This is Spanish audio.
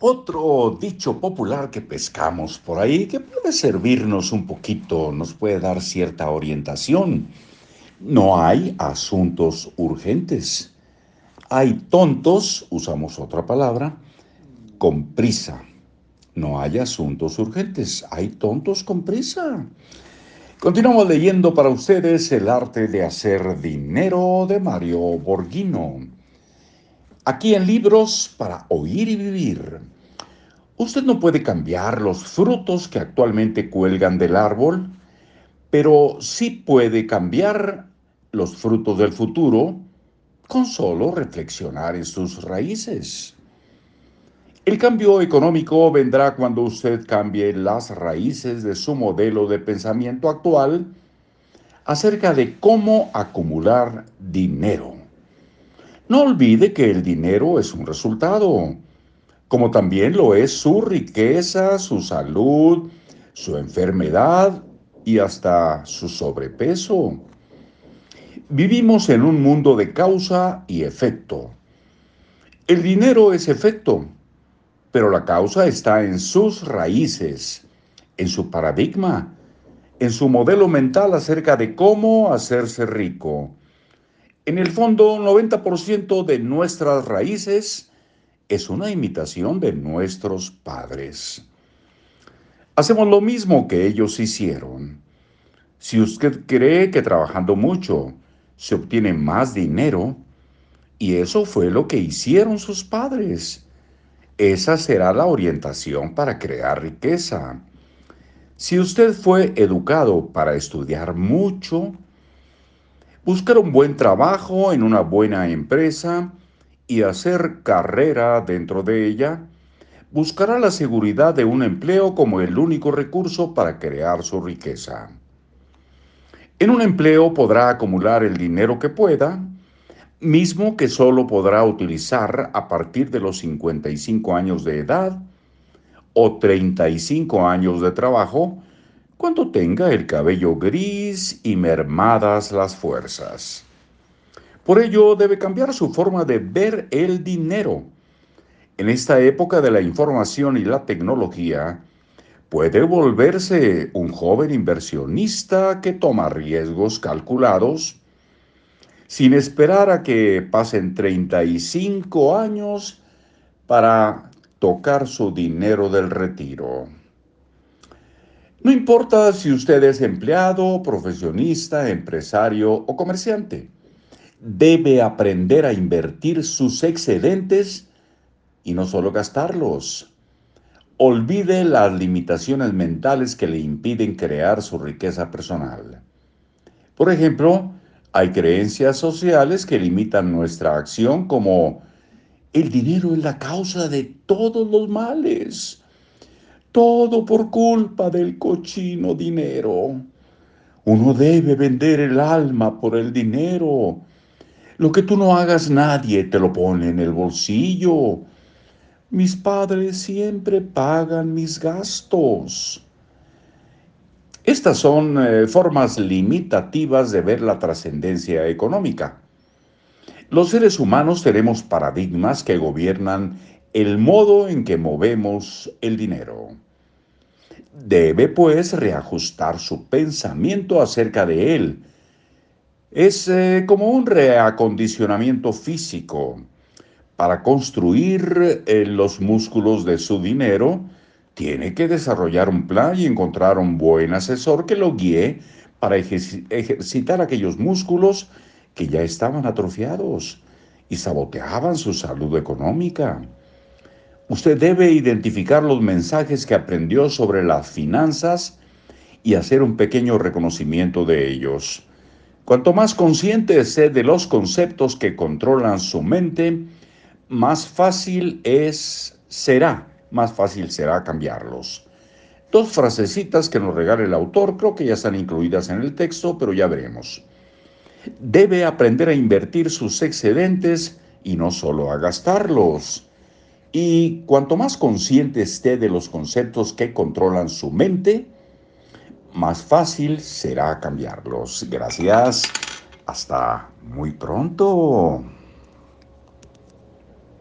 Otro dicho popular que pescamos por ahí que puede servirnos un poquito, nos puede dar cierta orientación. No hay asuntos urgentes. Hay tontos, usamos otra palabra, con prisa. No hay asuntos urgentes, hay tontos con prisa. Continuamos leyendo para ustedes El arte de hacer dinero de Mario Borghino. Aquí en Libros para Oír y Vivir. Usted no puede cambiar los frutos que actualmente cuelgan del árbol, pero sí puede cambiar los frutos del futuro con solo reflexionar en sus raíces. El cambio económico vendrá cuando usted cambie las raíces de su modelo de pensamiento actual acerca de cómo acumular dinero. No olvide que el dinero es un resultado, como también lo es su riqueza, su salud, su enfermedad y hasta su sobrepeso. Vivimos en un mundo de causa y efecto. El dinero es efecto pero la causa está en sus raíces, en su paradigma, en su modelo mental acerca de cómo hacerse rico. En el fondo, 90% de nuestras raíces es una imitación de nuestros padres. Hacemos lo mismo que ellos hicieron. Si usted cree que trabajando mucho se obtiene más dinero, y eso fue lo que hicieron sus padres, esa será la orientación para crear riqueza. Si usted fue educado para estudiar mucho, buscar un buen trabajo en una buena empresa y hacer carrera dentro de ella, buscará la seguridad de un empleo como el único recurso para crear su riqueza. En un empleo podrá acumular el dinero que pueda, mismo que solo podrá utilizar a partir de los 55 años de edad o 35 años de trabajo cuando tenga el cabello gris y mermadas las fuerzas. Por ello debe cambiar su forma de ver el dinero. En esta época de la información y la tecnología, puede volverse un joven inversionista que toma riesgos calculados sin esperar a que pasen 35 años para tocar su dinero del retiro. No importa si usted es empleado, profesionista, empresario o comerciante, debe aprender a invertir sus excedentes y no solo gastarlos. Olvide las limitaciones mentales que le impiden crear su riqueza personal. Por ejemplo, hay creencias sociales que limitan nuestra acción como el dinero es la causa de todos los males. Todo por culpa del cochino dinero. Uno debe vender el alma por el dinero. Lo que tú no hagas nadie te lo pone en el bolsillo. Mis padres siempre pagan mis gastos. Estas son eh, formas limitativas de ver la trascendencia económica. Los seres humanos tenemos paradigmas que gobiernan el modo en que movemos el dinero. Debe pues reajustar su pensamiento acerca de él. Es eh, como un reacondicionamiento físico para construir eh, los músculos de su dinero tiene que desarrollar un plan y encontrar un buen asesor que lo guíe para ejercitar aquellos músculos que ya estaban atrofiados y saboteaban su salud económica. Usted debe identificar los mensajes que aprendió sobre las finanzas y hacer un pequeño reconocimiento de ellos. Cuanto más consciente esté de los conceptos que controlan su mente, más fácil es será más fácil será cambiarlos. Dos frasecitas que nos regala el autor, creo que ya están incluidas en el texto, pero ya veremos. Debe aprender a invertir sus excedentes y no solo a gastarlos. Y cuanto más consciente esté de los conceptos que controlan su mente, más fácil será cambiarlos. Gracias. Hasta muy pronto.